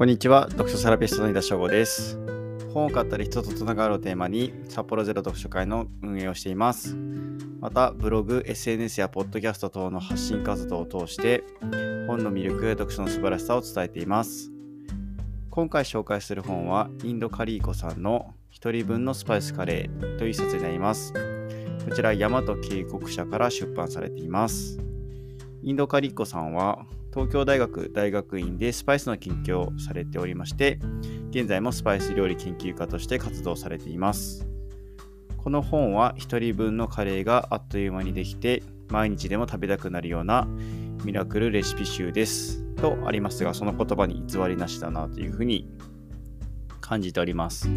こんにちは、読書セラピストの井田翔吾です。本を買ったり人とつながるをテーマに、札幌ゼロ読書会の運営をしています。また、ブログ、SNS やポッドキャスト等の発信活動を通して、本の魅力や読書の素晴らしさを伝えています。今回紹介する本は、インドカリーコさんの一人分のスパイスカレーという一冊になります。こちら、大和警告社から出版されています。インドカリーコさんは、東京大学大学院でスパイスの研究をされておりまして、現在もスパイス料理研究家として活動されています。この本は1人分のカレーがあっという間にできて、毎日でも食べたくなるようなミラクルレシピ集です。とありますが、その言葉に偽りなしだなというふうに感じております。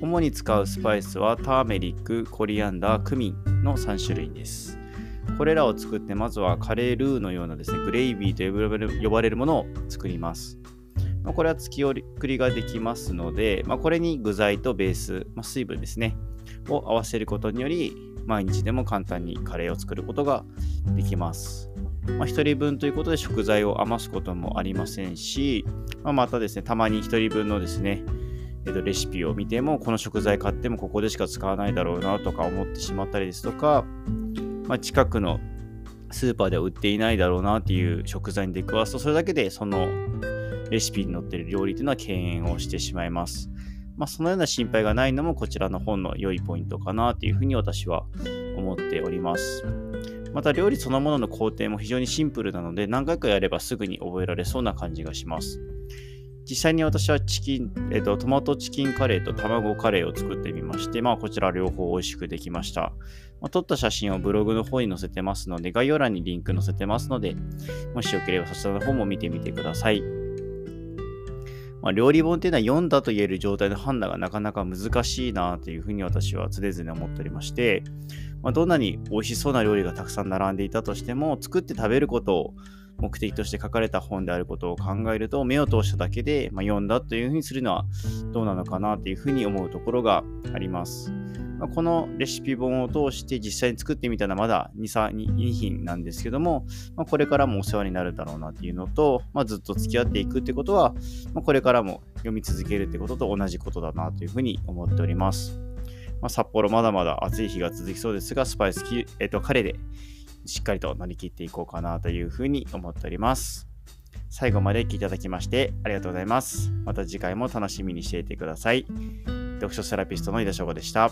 主に使うスパイスはターメリック、コリアンダー、クミンの3種類です。これらを作ってまずはカレールーのようなですねグレイビーと呼ばれるものを作ります。まあこれは月送りができますので、まあ、これに具材とベース、まあ、水分ですねを合わせることにより毎日でも簡単にカレーを作ることができます。まあ、1人分ということで食材を余すこともありませんし、まあ、またですねたまに1人分のですね、レシピを見てもこの食材買ってもここでしか使わないだろうなとか思ってしまったりですとかまあ、近くのスーパーでは売っていないだろうなっていう食材に出くわすと、それだけでそのレシピに載っている料理というのは敬遠をしてしまいます。まあ、そのような心配がないのもこちらの本の良いポイントかなというふうに私は思っております。また料理そのものの工程も非常にシンプルなので何回かやればすぐに覚えられそうな感じがします。実際に私はチキン、えっと、トマトチキンカレーと卵カレーを作ってみまして、まあこちら両方美味しくできました。まあ、撮った写真をブログの方に載せてますので、概要欄にリンク載せてますので、もしよければそちらの方も見てみてください。まあ、料理本っていうのは読んだと言える状態の判断がなかなか難しいなというふうに私は常々思っておりまして、まあ、どんなに美味しそうな料理がたくさん並んでいたとしても、作って食べることを目的として書かれた本であることを考えると、目を通しただけで、まあ、読んだというふうにするのはどうなのかなというふうに思うところがあります。まあ、このレシピ本を通して実際に作ってみたのはまだ2、3、2品なんですけども、まあ、これからもお世話になるだろうなっていうのと、まあ、ずっと付き合っていくってことは、ま、これからも読み続けるってことと同じことだなというふうに思っております。ま、札幌まだまだ暑い日が続きそうですが、スパイスき、えっと、カレーでしっかりと乗り切っていこうかなというふうに思っております。最後まで聞いていただきましてありがとうございます。また次回も楽しみにしていてください。読書セラピストの井田翔吾でした。